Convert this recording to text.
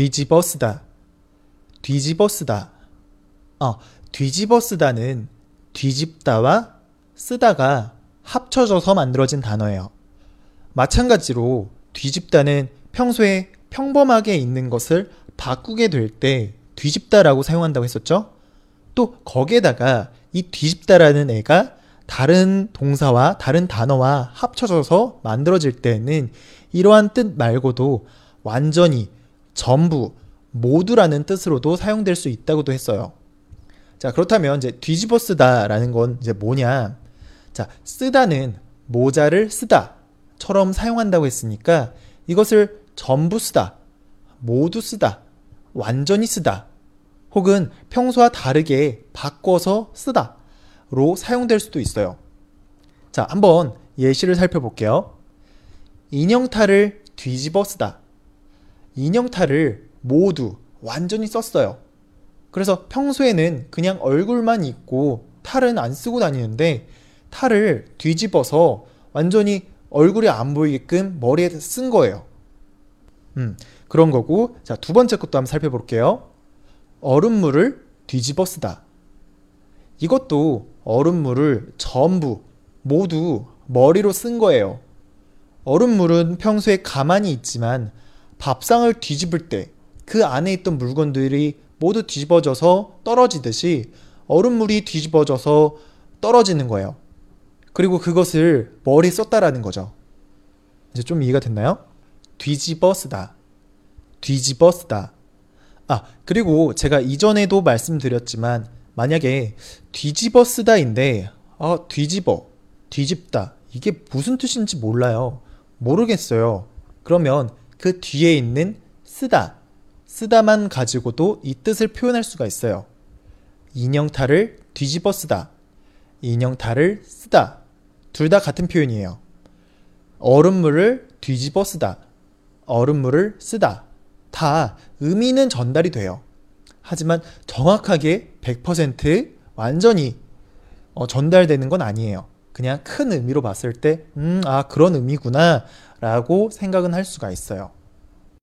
뒤집어 쓰다. 뒤집어 쓰다. 어, 뒤집어 쓰다는 뒤집다와 쓰다가 합쳐져서 만들어진 단어예요. 마찬가지로 뒤집다는 평소에 평범하게 있는 것을 바꾸게 될 때 뒤집다라고 사용한다고 했었죠? 또 거기에다가 이 뒤집다라는 애가 다른 동사와 다른 단어와 합쳐져서 만들어질 때는 이러한 뜻 말고도 완전히 전부 모두라는 뜻으로도 사용될 수 있다고도 했어요. 자, 그렇다면 이제 뒤집어 쓰다라는 건 이제 뭐냐? 자, 쓰다는 모자를 쓰다처럼 사용한다고 했으니까 이것을 전부 쓰다, 모두 쓰다, 완전히 쓰다, 혹은 평소와 다르게 바꿔서 쓰다로 사용될 수도 있어요. 자, 한번 예시를 살펴볼게요. 인형탈을 뒤집어 쓰다. 인형탈을 모두 완전히 썼어요. 그래서 평소에는 그냥 얼굴만 있고 탈은 안 쓰고 다니는데 탈을 뒤집어서 완전히 얼굴이 안 보이게끔 머리에 쓴 거예요. 음, 그런 거고. 자, 두 번째 것도 한번 살펴볼게요. 얼음물을 뒤집어 쓰다. 이것도 얼음물을 전부, 모두 머리로 쓴 거예요. 얼음물은 평소에 가만히 있지만 밥상을 뒤집을 때 그 안에 있던 물건들이 모두 뒤집어져서 떨어지듯이 얼음물이 뒤집어져서 떨어지는 거예요. 그리고 그것을 머리에 썼다라는 거죠. 이제 좀 이해가 됐나요? 뒤집어 쓰다. 뒤집어 쓰다. 아, 그리고 제가 이전에도 말씀드렸지만 만약에 뒤집어 쓰다인데 아, 뒤집어, 뒤집다. 이게 무슨 뜻인지 몰라요. 모르겠어요. 그러면 그 뒤에 있는 쓰다, 쓰다만 가지고도 이 뜻을 표현할 수가 있어요. 인형탈을 뒤집어 쓰다, 인형탈을 쓰다. 둘 다 같은 표현이에요. 얼음물을 뒤집어 쓰다, 얼음물을 쓰다. 다 의미는 전달이 돼요. 하지만 정확하게 100% 완전히 어, 전달되는 건 아니에요. 그냥 큰 의미로 봤을 때, 음, 아, 그런 의미구나, 라고 생각은 할 수가 있어요.